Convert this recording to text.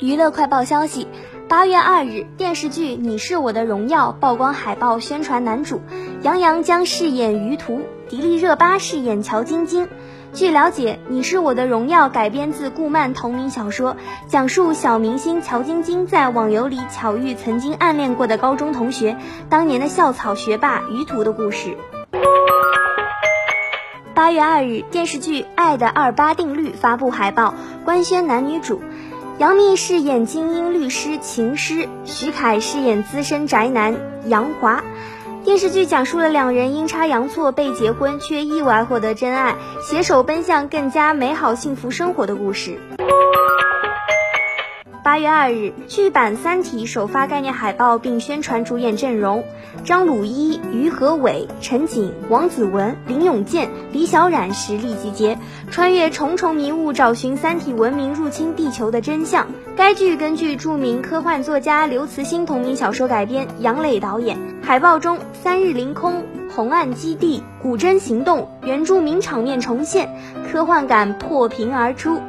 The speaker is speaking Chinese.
娱乐快报消息：八月二日，电视剧《你是我的荣耀》曝光海报宣传男主杨洋将饰演于途，迪丽热巴饰演乔晶晶。据了解，《你是我的荣耀》改编自顾漫同名小说，讲述小明星乔晶晶在网游里巧遇曾经暗恋过的高中同学，当年的校草学霸于途的故事。八月二日，电视剧《爱的二八定律》发布海报，官宣男女主。杨幂饰演精英律师秦诗，徐凯饰演资深宅男杨华。电视剧讲述了两人阴差阳错被结婚，却意外获得真爱，携手奔向更加美好幸福生活的故事。八月二日，剧版《三体》首发概念海报并宣传主演阵容：张鲁一、于和伟、陈瑾、王子文、林永健、李小冉实力集结，穿越重重迷雾，找寻三体文明入侵地球的真相。该剧根据著名科幻作家刘慈欣同名小说改编，杨磊导演。海报中，三日凌空、红岸基地、古筝行动、原住民场面重现，科幻感破屏而出。